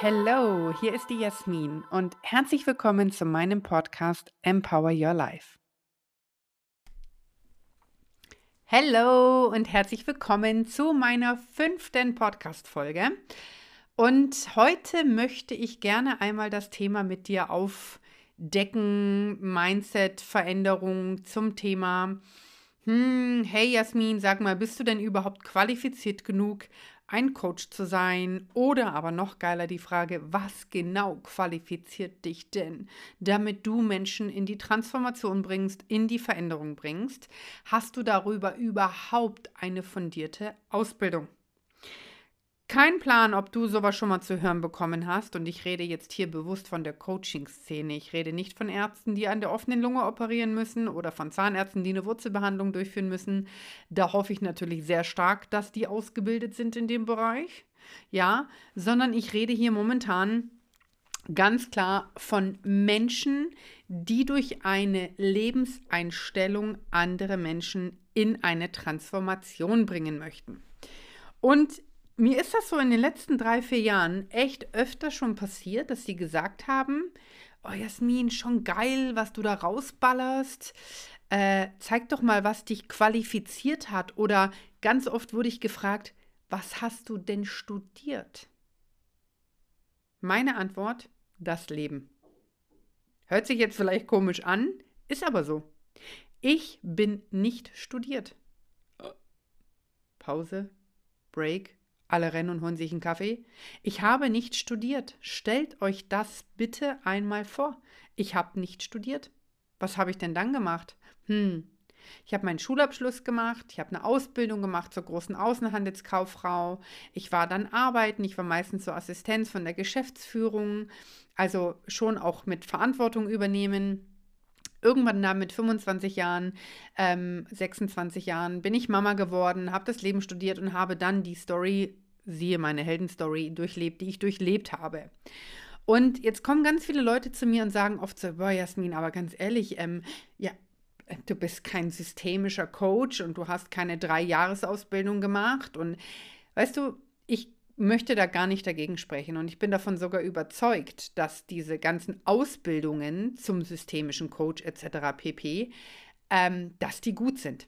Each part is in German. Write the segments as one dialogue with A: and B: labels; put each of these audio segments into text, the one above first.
A: Hallo, hier ist die Jasmin und herzlich willkommen zu meinem Podcast Empower Your Life. Hallo und herzlich willkommen zu meiner fünften Podcast-Folge. Und heute möchte ich gerne einmal das Thema mit dir aufdecken, Mindset-Veränderung zum Thema. Hm, hey Jasmin, sag mal, bist du denn überhaupt qualifiziert genug, ein Coach zu sein? Oder aber noch geiler die Frage, was genau qualifiziert dich denn, damit du Menschen in die Transformation bringst, in die Veränderung bringst? Hast du darüber überhaupt eine fundierte Ausbildung? Kein Plan, ob du sowas schon mal zu hören bekommen hast. Und ich rede jetzt hier bewusst von der Coaching-Szene. Ich rede nicht von Ärzten, die an der offenen Lunge operieren müssen oder von Zahnärzten, die eine Wurzelbehandlung durchführen müssen. Da hoffe ich natürlich sehr stark, dass die ausgebildet sind in dem Bereich. Ja, sondern ich rede hier momentan ganz klar von Menschen, die durch eine Lebenseinstellung andere Menschen in eine Transformation bringen möchten. Und mir ist das so in den letzten drei, vier Jahren echt öfter schon passiert, dass sie gesagt haben, oh Jasmin, schon geil, was du da rausballerst. Äh, zeig doch mal, was dich qualifiziert hat. Oder ganz oft wurde ich gefragt, was hast du denn studiert? Meine Antwort, das Leben. Hört sich jetzt vielleicht komisch an, ist aber so. Ich bin nicht studiert. Pause, Break, alle rennen und holen sich einen Kaffee. Ich habe nicht studiert. Stellt euch das bitte einmal vor. Ich habe nicht studiert. Was habe ich denn dann gemacht? Hm. Ich habe meinen Schulabschluss gemacht, ich habe eine Ausbildung gemacht zur großen Außenhandelskauffrau. Ich war dann arbeiten, ich war meistens so Assistenz von der Geschäftsführung, also schon auch mit Verantwortung übernehmen. Irgendwann da mit 25 Jahren, ähm, 26 Jahren bin ich Mama geworden, habe das Leben studiert und habe dann die Story, siehe meine Heldenstory, durchlebt, die ich durchlebt habe. Und jetzt kommen ganz viele Leute zu mir und sagen oft so, boah, Jasmin, aber ganz ehrlich, ähm, ja, du bist kein systemischer Coach und du hast keine drei Jahresausbildung gemacht. Und weißt du, ich möchte da gar nicht dagegen sprechen. Und ich bin davon sogar überzeugt, dass diese ganzen Ausbildungen zum systemischen Coach etc. pp, ähm, dass die gut sind.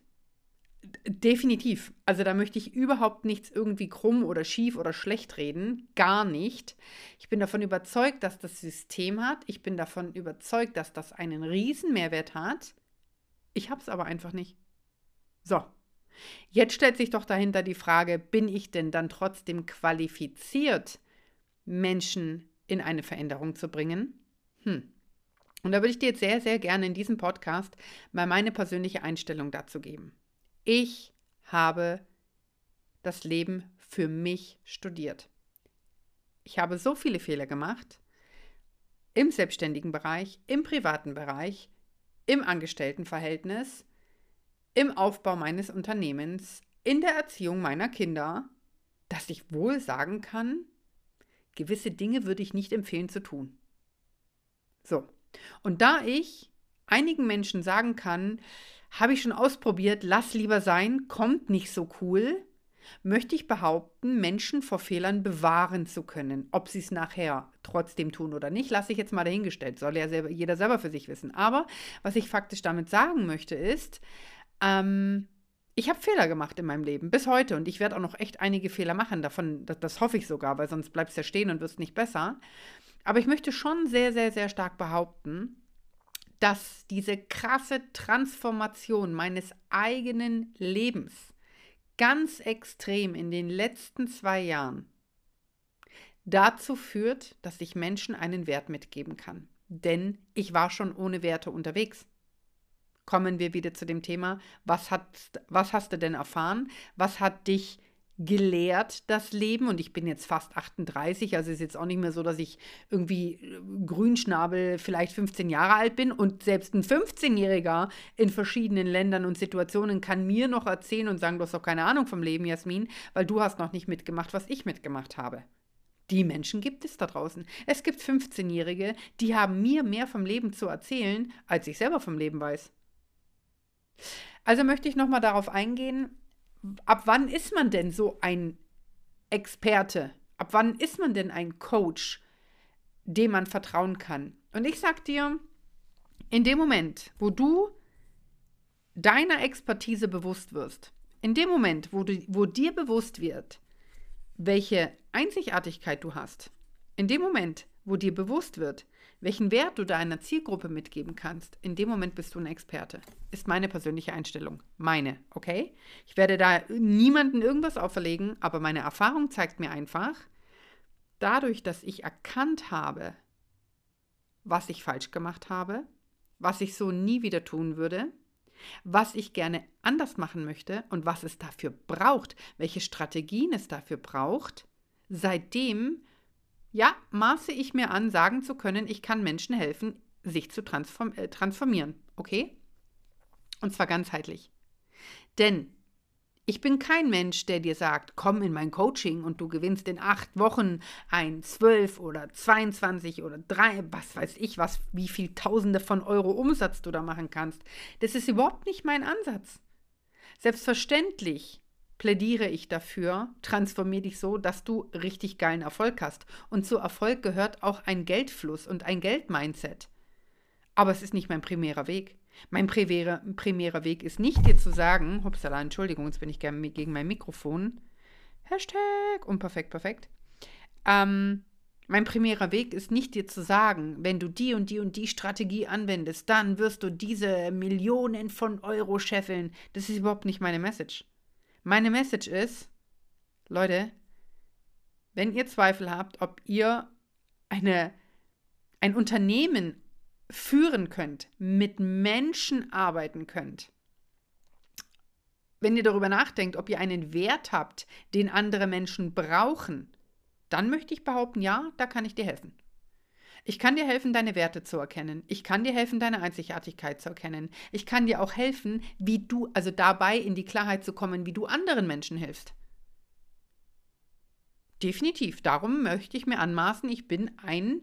A: Definitiv. Also da möchte ich überhaupt nichts irgendwie krumm oder schief oder schlecht reden. Gar nicht. Ich bin davon überzeugt, dass das System hat. Ich bin davon überzeugt, dass das einen riesen Mehrwert hat. Ich habe es aber einfach nicht. So, Jetzt stellt sich doch dahinter die Frage, bin ich denn dann trotzdem qualifiziert, Menschen in eine Veränderung zu bringen? Hm. Und da würde ich dir jetzt sehr, sehr gerne in diesem Podcast mal meine persönliche Einstellung dazu geben. Ich habe das Leben für mich studiert. Ich habe so viele Fehler gemacht im selbstständigen Bereich, im privaten Bereich, im Angestelltenverhältnis, im Aufbau meines Unternehmens, in der Erziehung meiner Kinder, dass ich wohl sagen kann, gewisse Dinge würde ich nicht empfehlen zu tun. So, und da ich einigen Menschen sagen kann, habe ich schon ausprobiert, lass lieber sein, kommt nicht so cool, möchte ich behaupten, Menschen vor Fehlern bewahren zu können. Ob sie es nachher trotzdem tun oder nicht, lasse ich jetzt mal dahingestellt. Soll ja selber, jeder selber für sich wissen. Aber was ich faktisch damit sagen möchte, ist, ähm, ich habe Fehler gemacht in meinem Leben, bis heute. Und ich werde auch noch echt einige Fehler machen. Davon, das, das hoffe ich sogar, weil sonst bleibst du ja stehen und wirst nicht besser. Aber ich möchte schon sehr, sehr, sehr stark behaupten, dass diese krasse Transformation meines eigenen Lebens ganz extrem in den letzten zwei Jahren dazu führt, dass ich Menschen einen Wert mitgeben kann. Denn ich war schon ohne Werte unterwegs kommen wir wieder zu dem Thema, was, hat, was hast du denn erfahren? Was hat dich gelehrt, das Leben? Und ich bin jetzt fast 38, also ist jetzt auch nicht mehr so, dass ich irgendwie äh, Grünschnabel vielleicht 15 Jahre alt bin. Und selbst ein 15-Jähriger in verschiedenen Ländern und Situationen kann mir noch erzählen und sagen, du hast doch keine Ahnung vom Leben, Jasmin, weil du hast noch nicht mitgemacht, was ich mitgemacht habe. Die Menschen gibt es da draußen. Es gibt 15-Jährige, die haben mir mehr vom Leben zu erzählen, als ich selber vom Leben weiß. Also möchte ich nochmal darauf eingehen, ab wann ist man denn so ein Experte? Ab wann ist man denn ein Coach, dem man vertrauen kann? Und ich sag dir, in dem Moment, wo du deiner Expertise bewusst wirst, in dem Moment, wo, du, wo dir bewusst wird, welche Einzigartigkeit du hast, in dem Moment, wo dir bewusst wird, welchen Wert du deiner Zielgruppe mitgeben kannst, in dem Moment bist du ein Experte. Ist meine persönliche Einstellung. Meine, okay? Ich werde da niemandem irgendwas auferlegen, aber meine Erfahrung zeigt mir einfach, dadurch, dass ich erkannt habe, was ich falsch gemacht habe, was ich so nie wieder tun würde, was ich gerne anders machen möchte und was es dafür braucht, welche Strategien es dafür braucht, seitdem ja, maße ich mir an, sagen zu können, ich kann Menschen helfen, sich zu transform äh, transformieren. Okay? Und zwar ganzheitlich. Denn ich bin kein Mensch, der dir sagt, komm in mein Coaching und du gewinnst in acht Wochen ein 12 oder 22 oder drei, was weiß ich was, wie viel Tausende von Euro Umsatz du da machen kannst. Das ist überhaupt nicht mein Ansatz. Selbstverständlich plädiere ich dafür, transformier dich so, dass du richtig geilen Erfolg hast. Und zu Erfolg gehört auch ein Geldfluss und ein Geldmindset. Aber es ist nicht mein primärer Weg. Mein primärer, primärer Weg ist nicht dir zu sagen, hupsala, Entschuldigung, jetzt bin ich gerne gegen mein Mikrofon. Hashtag unperfekt, perfekt. Ähm, mein primärer Weg ist nicht dir zu sagen, wenn du die und die und die Strategie anwendest, dann wirst du diese Millionen von Euro scheffeln. Das ist überhaupt nicht meine Message. Meine Message ist, Leute, wenn ihr Zweifel habt, ob ihr eine, ein Unternehmen führen könnt, mit Menschen arbeiten könnt, wenn ihr darüber nachdenkt, ob ihr einen Wert habt, den andere Menschen brauchen, dann möchte ich behaupten, ja, da kann ich dir helfen. Ich kann dir helfen, deine Werte zu erkennen. Ich kann dir helfen, deine Einzigartigkeit zu erkennen. Ich kann dir auch helfen, wie du, also dabei in die Klarheit zu kommen, wie du anderen Menschen hilfst. Definitiv. Darum möchte ich mir anmaßen, ich bin ein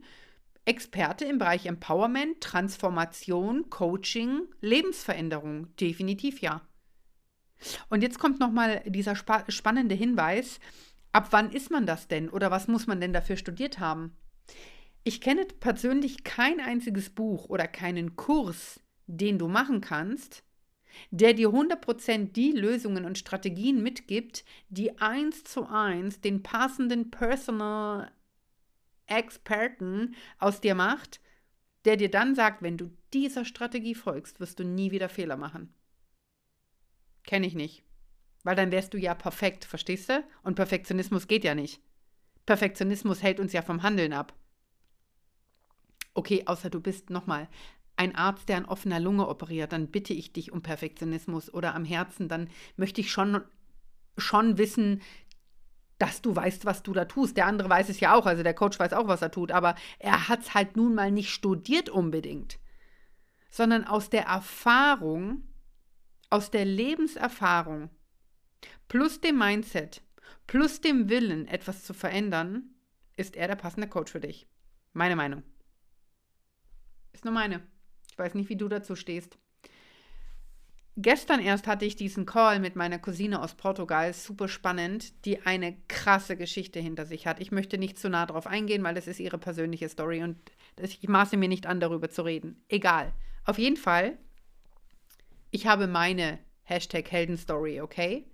A: Experte im Bereich Empowerment, Transformation, Coaching, Lebensveränderung. Definitiv ja. Und jetzt kommt nochmal dieser spa spannende Hinweis. Ab wann ist man das denn oder was muss man denn dafür studiert haben? Ich kenne persönlich kein einziges Buch oder keinen Kurs, den du machen kannst, der dir 100% die Lösungen und Strategien mitgibt, die eins zu eins den passenden Personal Experten aus dir macht, der dir dann sagt, wenn du dieser Strategie folgst, wirst du nie wieder Fehler machen. Kenne ich nicht. Weil dann wärst du ja perfekt, verstehst du? Und Perfektionismus geht ja nicht. Perfektionismus hält uns ja vom Handeln ab. Okay, außer du bist nochmal ein Arzt, der an offener Lunge operiert, dann bitte ich dich um Perfektionismus oder am Herzen, dann möchte ich schon, schon wissen, dass du weißt, was du da tust. Der andere weiß es ja auch, also der Coach weiß auch, was er tut, aber er hat es halt nun mal nicht studiert unbedingt, sondern aus der Erfahrung, aus der Lebenserfahrung plus dem Mindset, plus dem Willen, etwas zu verändern, ist er der passende Coach für dich. Meine Meinung. Ist nur meine. Ich weiß nicht, wie du dazu stehst. Gestern erst hatte ich diesen Call mit meiner Cousine aus Portugal, super spannend, die eine krasse Geschichte hinter sich hat. Ich möchte nicht zu nah drauf eingehen, weil das ist ihre persönliche Story und ich maße mir nicht an, darüber zu reden. Egal. Auf jeden Fall, ich habe meine Hashtag Heldenstory, okay?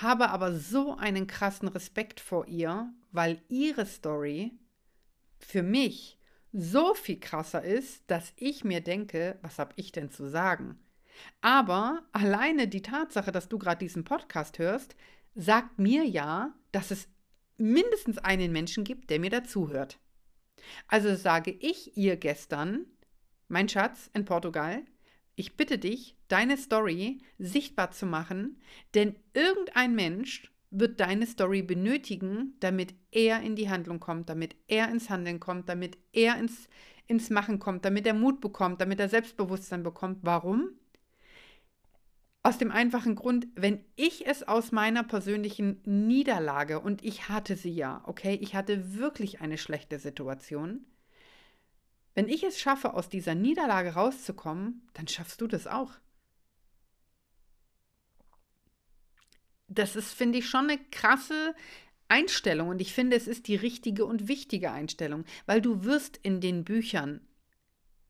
A: Habe aber so einen krassen Respekt vor ihr, weil ihre Story für mich so viel krasser ist, dass ich mir denke, was habe ich denn zu sagen? Aber alleine die Tatsache, dass du gerade diesen Podcast hörst, sagt mir ja, dass es mindestens einen Menschen gibt, der mir dazuhört. Also sage ich ihr gestern, mein Schatz in Portugal, ich bitte dich, deine Story sichtbar zu machen, denn irgendein Mensch wird deine Story benötigen, damit er in die Handlung kommt, damit er ins Handeln kommt, damit er ins, ins Machen kommt, damit er Mut bekommt, damit er Selbstbewusstsein bekommt. Warum? Aus dem einfachen Grund, wenn ich es aus meiner persönlichen Niederlage, und ich hatte sie ja, okay, ich hatte wirklich eine schlechte Situation, wenn ich es schaffe, aus dieser Niederlage rauszukommen, dann schaffst du das auch. Das ist, finde ich, schon eine krasse Einstellung und ich finde, es ist die richtige und wichtige Einstellung, weil du wirst in den Büchern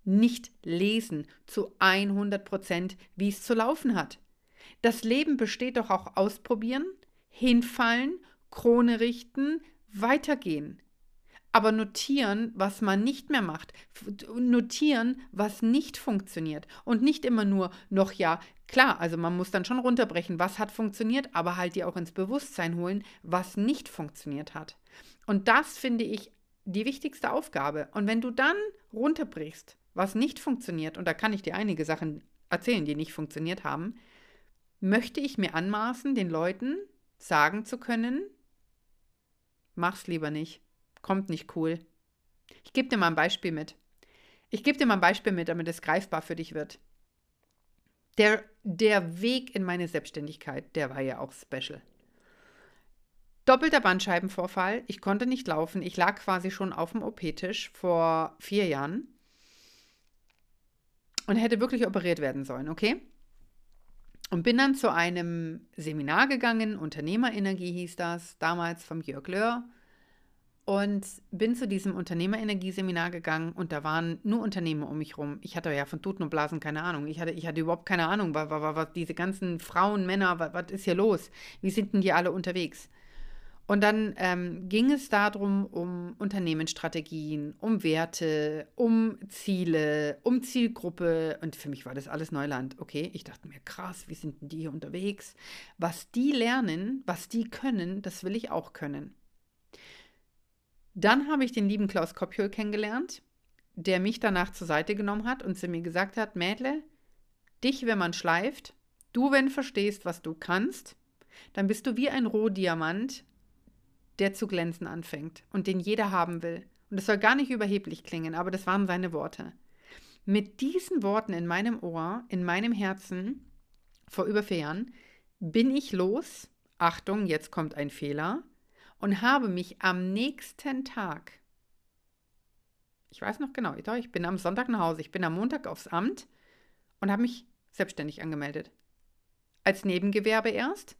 A: nicht lesen zu 100 Prozent, wie es zu laufen hat. Das Leben besteht doch auch ausprobieren, hinfallen, Krone richten, weitergehen. Aber notieren, was man nicht mehr macht. Notieren, was nicht funktioniert. Und nicht immer nur noch ja, klar, also man muss dann schon runterbrechen, was hat funktioniert, aber halt dir auch ins Bewusstsein holen, was nicht funktioniert hat. Und das finde ich die wichtigste Aufgabe. Und wenn du dann runterbrichst, was nicht funktioniert, und da kann ich dir einige Sachen erzählen, die nicht funktioniert haben, möchte ich mir anmaßen, den Leuten sagen zu können, mach's lieber nicht, kommt nicht cool. Ich gebe dir mal ein Beispiel mit. Ich gebe dir mal ein Beispiel mit, damit es greifbar für dich wird. Der, der Weg in meine Selbstständigkeit, der war ja auch special. Doppelter Bandscheibenvorfall, ich konnte nicht laufen, ich lag quasi schon auf dem OP-Tisch vor vier Jahren und hätte wirklich operiert werden sollen, okay? Und bin dann zu einem Seminar gegangen, Unternehmerenergie hieß das, damals vom Jörg Löhr. Und bin zu diesem Unternehmerenergie-Seminar gegangen und da waren nur Unternehmer um mich rum. Ich hatte ja von Tuten und Blasen keine Ahnung. Ich hatte, ich hatte überhaupt keine Ahnung, was, was, was diese ganzen Frauen, Männer, was, was ist hier los? Wie sind denn die alle unterwegs? Und dann ähm, ging es darum, um Unternehmensstrategien, um Werte, um Ziele, um Zielgruppe. Und für mich war das alles Neuland. Okay, ich dachte mir, krass, wie sind denn die hier unterwegs? Was die lernen, was die können, das will ich auch können. Dann habe ich den lieben Klaus Kopjol kennengelernt, der mich danach zur Seite genommen hat und zu mir gesagt hat, Mädle, dich, wenn man schleift, du, wenn verstehst, was du kannst, dann bist du wie ein Rohdiamant, der zu glänzen anfängt und den jeder haben will. Und das soll gar nicht überheblich klingen, aber das waren seine Worte. Mit diesen Worten in meinem Ohr, in meinem Herzen, vor über vier Jahren, bin ich los, Achtung, jetzt kommt ein Fehler, und habe mich am nächsten Tag, ich weiß noch genau, ich bin am Sonntag nach Hause, ich bin am Montag aufs Amt und habe mich selbstständig angemeldet. Als Nebengewerbe erst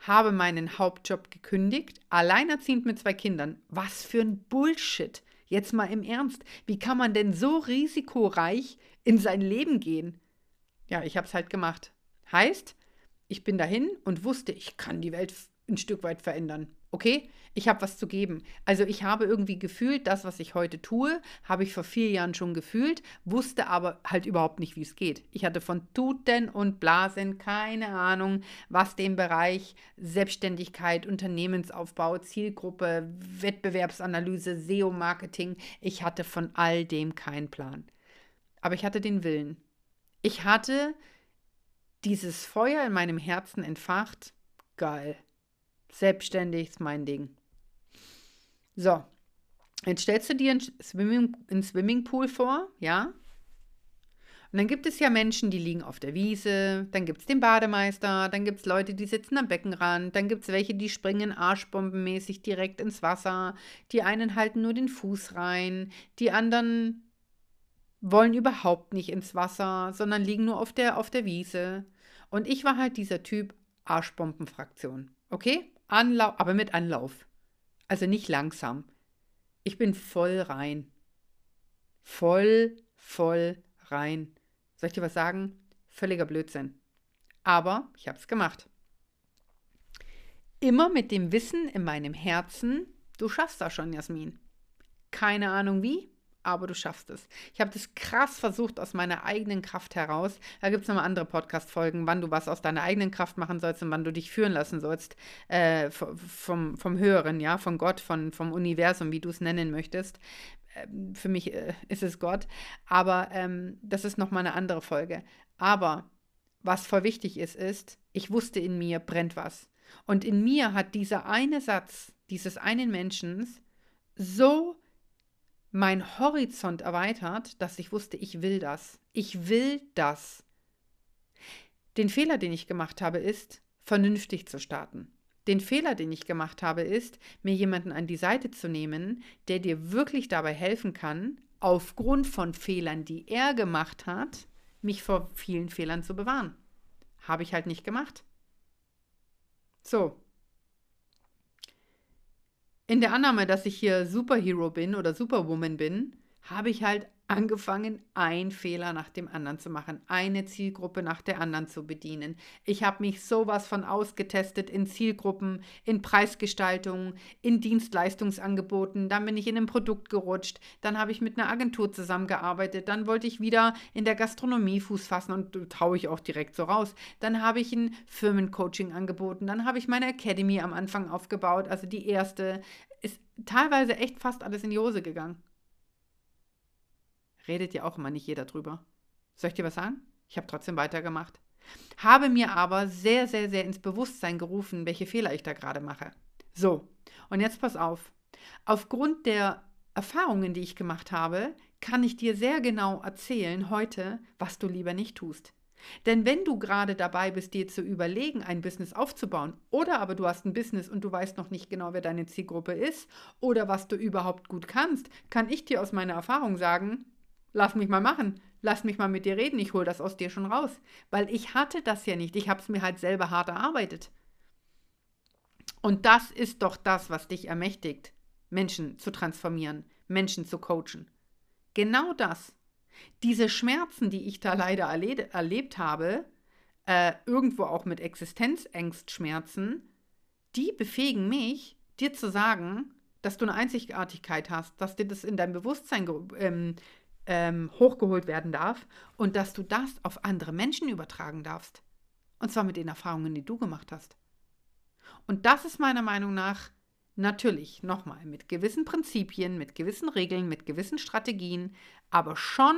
A: habe meinen Hauptjob gekündigt, alleinerziehend mit zwei Kindern. Was für ein Bullshit. Jetzt mal im Ernst. Wie kann man denn so risikoreich in sein Leben gehen? Ja, ich habe es halt gemacht. Heißt, ich bin dahin und wusste, ich kann die Welt ein Stück weit verändern. Okay, ich habe was zu geben. Also ich habe irgendwie gefühlt, das, was ich heute tue, habe ich vor vier Jahren schon gefühlt, wusste aber halt überhaupt nicht, wie es geht. Ich hatte von Tuten und Blasen keine Ahnung, was den Bereich Selbstständigkeit, Unternehmensaufbau, Zielgruppe, Wettbewerbsanalyse, SEO-Marketing, ich hatte von all dem keinen Plan. Aber ich hatte den Willen. Ich hatte dieses Feuer in meinem Herzen entfacht. Geil. Selbstständig ist mein Ding. So, jetzt stellst du dir einen, Swimming, einen Swimmingpool vor, ja? Und dann gibt es ja Menschen, die liegen auf der Wiese, dann gibt es den Bademeister, dann gibt es Leute, die sitzen am Beckenrand, dann gibt es welche, die springen arschbombenmäßig direkt ins Wasser, die einen halten nur den Fuß rein, die anderen wollen überhaupt nicht ins Wasser, sondern liegen nur auf der, auf der Wiese. Und ich war halt dieser Typ Arschbombenfraktion. Okay? Anlauf, aber mit Anlauf. Also nicht langsam. Ich bin voll rein. Voll, voll rein. Soll ich dir was sagen? Völliger Blödsinn. Aber ich habe es gemacht. Immer mit dem Wissen in meinem Herzen, du schaffst das schon, Jasmin. Keine Ahnung wie, aber du schaffst es. Ich habe das krass versucht aus meiner eigenen Kraft heraus. Da gibt es nochmal andere Podcast-Folgen, wann du was aus deiner eigenen Kraft machen sollst und wann du dich führen lassen sollst äh, vom, vom Höheren, ja, von Gott, von, vom Universum, wie du es nennen möchtest. Ähm, für mich äh, ist es Gott, aber ähm, das ist nochmal eine andere Folge. Aber was voll wichtig ist, ist, ich wusste in mir brennt was. Und in mir hat dieser eine Satz dieses einen Menschen so mein Horizont erweitert, dass ich wusste, ich will das. Ich will das. Den Fehler, den ich gemacht habe, ist, vernünftig zu starten. Den Fehler, den ich gemacht habe, ist, mir jemanden an die Seite zu nehmen, der dir wirklich dabei helfen kann, aufgrund von Fehlern, die er gemacht hat, mich vor vielen Fehlern zu bewahren. Habe ich halt nicht gemacht. So. In der Annahme, dass ich hier Superhero bin oder Superwoman bin, habe ich halt angefangen, einen Fehler nach dem anderen zu machen, eine Zielgruppe nach der anderen zu bedienen. Ich habe mich sowas von ausgetestet in Zielgruppen, in Preisgestaltung, in Dienstleistungsangeboten. Dann bin ich in ein Produkt gerutscht. Dann habe ich mit einer Agentur zusammengearbeitet. Dann wollte ich wieder in der Gastronomie Fuß fassen und taue ich auch direkt so raus. Dann habe ich ein Firmencoaching angeboten. Dann habe ich meine Academy am Anfang aufgebaut, also die erste. Ist teilweise echt fast alles in die Hose gegangen redet ja auch immer nicht jeder drüber. Soll ich dir was sagen? Ich habe trotzdem weitergemacht. Habe mir aber sehr, sehr, sehr ins Bewusstsein gerufen, welche Fehler ich da gerade mache. So, und jetzt pass auf. Aufgrund der Erfahrungen, die ich gemacht habe, kann ich dir sehr genau erzählen heute, was du lieber nicht tust. Denn wenn du gerade dabei bist, dir zu überlegen, ein Business aufzubauen, oder aber du hast ein Business und du weißt noch nicht genau, wer deine Zielgruppe ist oder was du überhaupt gut kannst, kann ich dir aus meiner Erfahrung sagen, Lass mich mal machen. Lass mich mal mit dir reden. Ich hole das aus dir schon raus. Weil ich hatte das ja nicht. Ich habe es mir halt selber hart erarbeitet. Und das ist doch das, was dich ermächtigt, Menschen zu transformieren, Menschen zu coachen. Genau das. Diese Schmerzen, die ich da leider erle erlebt habe, äh, irgendwo auch mit Existenzängstschmerzen, die befähigen mich, dir zu sagen, dass du eine Einzigartigkeit hast, dass dir das in dein Bewusstsein ähm, ähm, hochgeholt werden darf und dass du das auf andere Menschen übertragen darfst. Und zwar mit den Erfahrungen, die du gemacht hast. Und das ist meiner Meinung nach natürlich nochmal mit gewissen Prinzipien, mit gewissen Regeln, mit gewissen Strategien, aber schon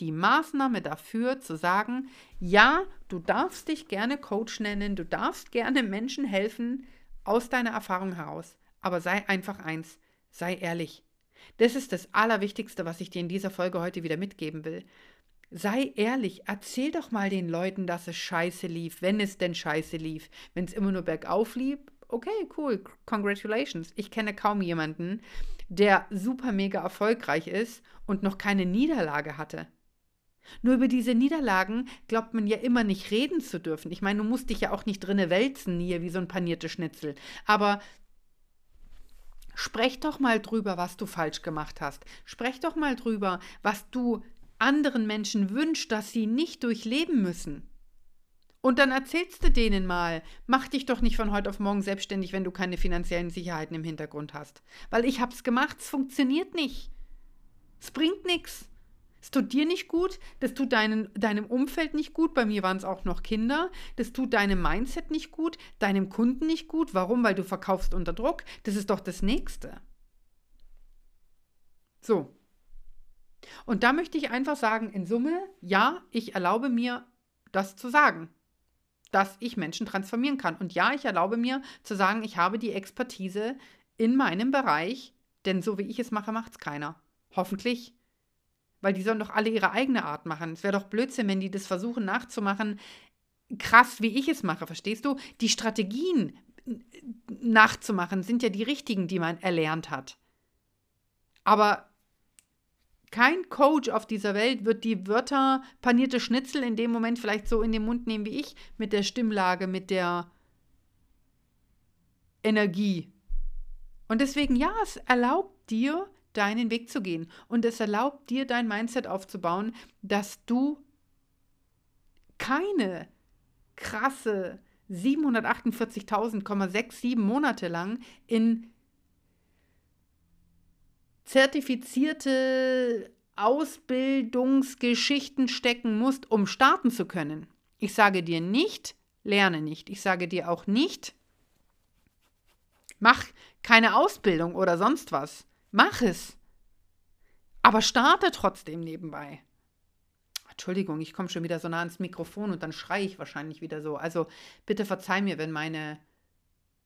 A: die Maßnahme dafür zu sagen, ja, du darfst dich gerne Coach nennen, du darfst gerne Menschen helfen aus deiner Erfahrung heraus, aber sei einfach eins, sei ehrlich. Das ist das Allerwichtigste, was ich dir in dieser Folge heute wieder mitgeben will. Sei ehrlich, erzähl doch mal den Leuten, dass es scheiße lief, wenn es denn scheiße lief. Wenn es immer nur bergauf lief, okay, cool, congratulations. Ich kenne kaum jemanden, der super mega erfolgreich ist und noch keine Niederlage hatte. Nur über diese Niederlagen glaubt man ja immer nicht reden zu dürfen. Ich meine, du musst dich ja auch nicht drinne wälzen hier wie so ein paniertes Schnitzel. Aber Sprech doch mal drüber, was du falsch gemacht hast. Sprech doch mal drüber, was du anderen Menschen wünschst, dass sie nicht durchleben müssen. Und dann erzählst du denen mal, mach dich doch nicht von heute auf morgen selbstständig, wenn du keine finanziellen Sicherheiten im Hintergrund hast. Weil ich hab's gemacht, es funktioniert nicht. Es bringt nichts. Es tut dir nicht gut, das tut deinen, deinem Umfeld nicht gut, bei mir waren es auch noch Kinder, das tut deinem Mindset nicht gut, deinem Kunden nicht gut. Warum? Weil du verkaufst unter Druck. Das ist doch das Nächste. So. Und da möchte ich einfach sagen, in Summe, ja, ich erlaube mir, das zu sagen, dass ich Menschen transformieren kann. Und ja, ich erlaube mir zu sagen, ich habe die Expertise in meinem Bereich, denn so wie ich es mache, macht es keiner. Hoffentlich weil die sollen doch alle ihre eigene Art machen. Es wäre doch Blödsinn, wenn die das versuchen nachzumachen, krass wie ich es mache, verstehst du? Die Strategien nachzumachen sind ja die richtigen, die man erlernt hat. Aber kein Coach auf dieser Welt wird die Wörter panierte Schnitzel in dem Moment vielleicht so in den Mund nehmen wie ich, mit der Stimmlage, mit der Energie. Und deswegen, ja, es erlaubt dir, deinen Weg zu gehen. Und es erlaubt dir, dein Mindset aufzubauen, dass du keine krasse 748.000,67 Monate lang in zertifizierte Ausbildungsgeschichten stecken musst, um starten zu können. Ich sage dir nicht, lerne nicht. Ich sage dir auch nicht, mach keine Ausbildung oder sonst was. Mach es. Aber starte trotzdem nebenbei. Entschuldigung, ich komme schon wieder so nah ans Mikrofon und dann schreie ich wahrscheinlich wieder so. Also bitte verzeih mir, wenn meine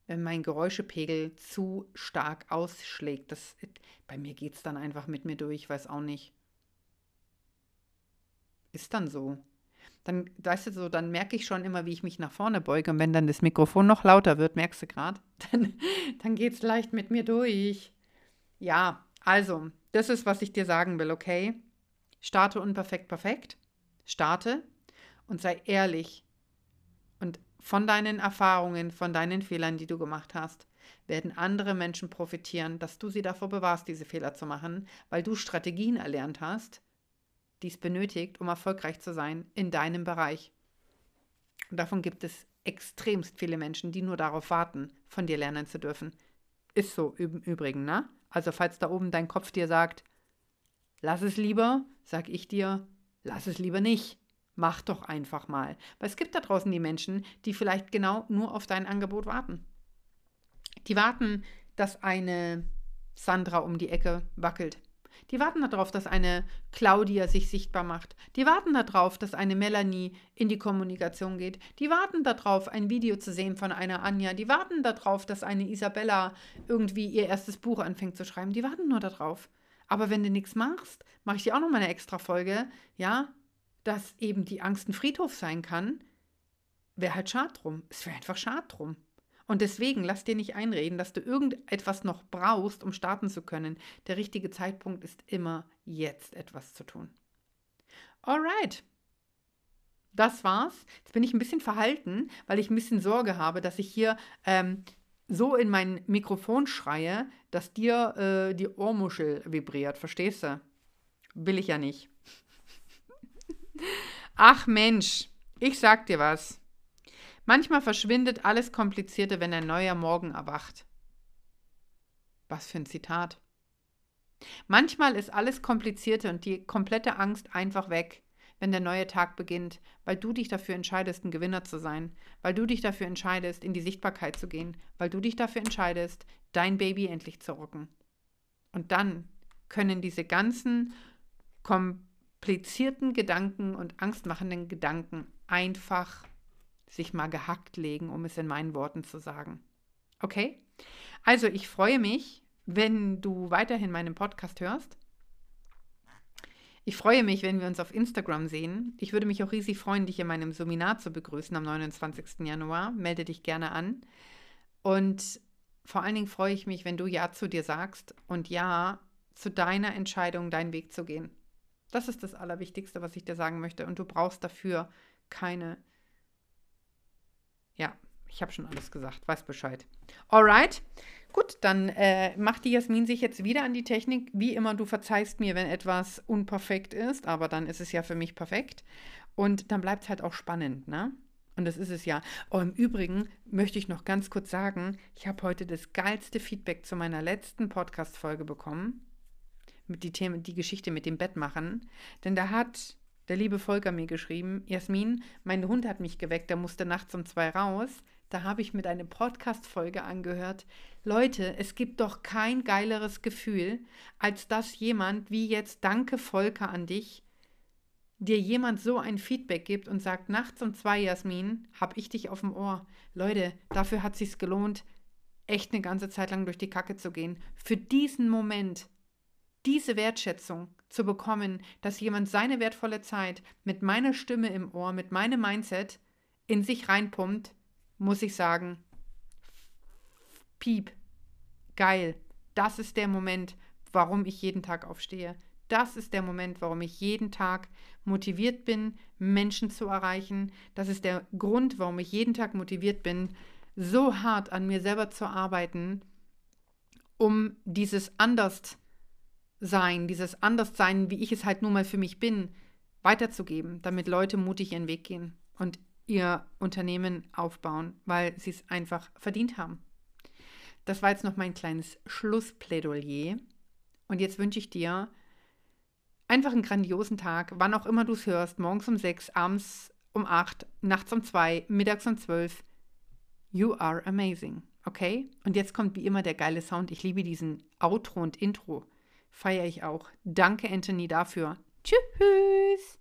A: wenn mein Geräuschepegel zu stark ausschlägt. Das, bei mir geht es dann einfach mit mir durch, weiß auch nicht. Ist dann so. dann, weißt du, so, dann merke ich schon immer, wie ich mich nach vorne beuge. Und wenn dann das Mikrofon noch lauter wird, merkst du gerade, dann, dann geht es leicht mit mir durch. Ja, also, das ist, was ich dir sagen will, okay? Starte unperfekt, perfekt. Starte und sei ehrlich. Und von deinen Erfahrungen, von deinen Fehlern, die du gemacht hast, werden andere Menschen profitieren, dass du sie davor bewahrst, diese Fehler zu machen, weil du Strategien erlernt hast, die es benötigt, um erfolgreich zu sein in deinem Bereich. Und davon gibt es extremst viele Menschen, die nur darauf warten, von dir lernen zu dürfen. Ist so im Übrigen, ne? Also falls da oben dein Kopf dir sagt, lass es lieber, sag ich dir, lass es lieber nicht. Mach doch einfach mal. Weil es gibt da draußen die Menschen, die vielleicht genau nur auf dein Angebot warten. Die warten, dass eine Sandra um die Ecke wackelt. Die warten darauf, dass eine Claudia sich sichtbar macht. Die warten darauf, dass eine Melanie in die Kommunikation geht. Die warten darauf, ein Video zu sehen von einer Anja. Die warten darauf, dass eine Isabella irgendwie ihr erstes Buch anfängt zu schreiben. Die warten nur darauf. Aber wenn du nichts machst, mache ich dir auch noch mal eine extra Folge, ja, dass eben die Angst ein Friedhof sein kann, wäre halt schade drum. Es wäre einfach schade drum. Und deswegen lass dir nicht einreden, dass du irgendetwas noch brauchst, um starten zu können. Der richtige Zeitpunkt ist immer jetzt etwas zu tun. Alright. Das war's. Jetzt bin ich ein bisschen verhalten, weil ich ein bisschen Sorge habe, dass ich hier ähm, so in mein Mikrofon schreie, dass dir äh, die Ohrmuschel vibriert. Verstehst du? Will ich ja nicht. Ach Mensch, ich sag dir was. Manchmal verschwindet alles Komplizierte, wenn ein neuer Morgen erwacht. Was für ein Zitat. Manchmal ist alles Komplizierte und die komplette Angst einfach weg, wenn der neue Tag beginnt, weil du dich dafür entscheidest, ein Gewinner zu sein, weil du dich dafür entscheidest, in die Sichtbarkeit zu gehen, weil du dich dafür entscheidest, dein Baby endlich zu rocken. Und dann können diese ganzen komplizierten Gedanken und angstmachenden Gedanken einfach sich mal gehackt legen, um es in meinen Worten zu sagen. Okay? Also ich freue mich, wenn du weiterhin meinen Podcast hörst. Ich freue mich, wenn wir uns auf Instagram sehen. Ich würde mich auch riesig freuen, dich in meinem Seminar zu begrüßen am 29. Januar. Melde dich gerne an. Und vor allen Dingen freue ich mich, wenn du Ja zu dir sagst und Ja zu deiner Entscheidung, deinen Weg zu gehen. Das ist das Allerwichtigste, was ich dir sagen möchte. Und du brauchst dafür keine ja, ich habe schon alles gesagt, weiß Bescheid. Alright, gut, dann äh, macht die Jasmin sich jetzt wieder an die Technik. Wie immer, du verzeihst mir, wenn etwas unperfekt ist, aber dann ist es ja für mich perfekt. Und dann bleibt es halt auch spannend, ne? Und das ist es ja. Oh, im Übrigen möchte ich noch ganz kurz sagen, ich habe heute das geilste Feedback zu meiner letzten Podcast-Folge bekommen. Mit die, Themen, die Geschichte mit dem Bettmachen. Denn da hat der liebe Volker mir geschrieben, Jasmin, mein Hund hat mich geweckt, der musste nachts um zwei raus. Da habe ich mit einer Podcast-Folge angehört. Leute, es gibt doch kein geileres Gefühl, als dass jemand wie jetzt Danke Volker an dich, dir jemand so ein Feedback gibt und sagt, nachts um zwei, Jasmin, habe ich dich auf dem Ohr. Leute, dafür hat sich's gelohnt, echt eine ganze Zeit lang durch die Kacke zu gehen. Für diesen Moment, diese Wertschätzung, zu bekommen, dass jemand seine wertvolle Zeit mit meiner Stimme im Ohr, mit meinem Mindset in sich reinpumpt, muss ich sagen, piep, geil. Das ist der Moment, warum ich jeden Tag aufstehe. Das ist der Moment, warum ich jeden Tag motiviert bin, Menschen zu erreichen. Das ist der Grund, warum ich jeden Tag motiviert bin, so hart an mir selber zu arbeiten, um dieses anders sein, dieses Anderssein, wie ich es halt nun mal für mich bin, weiterzugeben, damit Leute mutig ihren Weg gehen und ihr Unternehmen aufbauen, weil sie es einfach verdient haben. Das war jetzt noch mein kleines Schlussplädoyer. Und jetzt wünsche ich dir einfach einen grandiosen Tag, wann auch immer du es hörst, morgens um sechs, abends um acht, nachts um zwei, mittags um zwölf. You are amazing, okay? Und jetzt kommt wie immer der geile Sound. Ich liebe diesen Outro und Intro feiere ich auch. Danke, Anthony, dafür. Tschüss.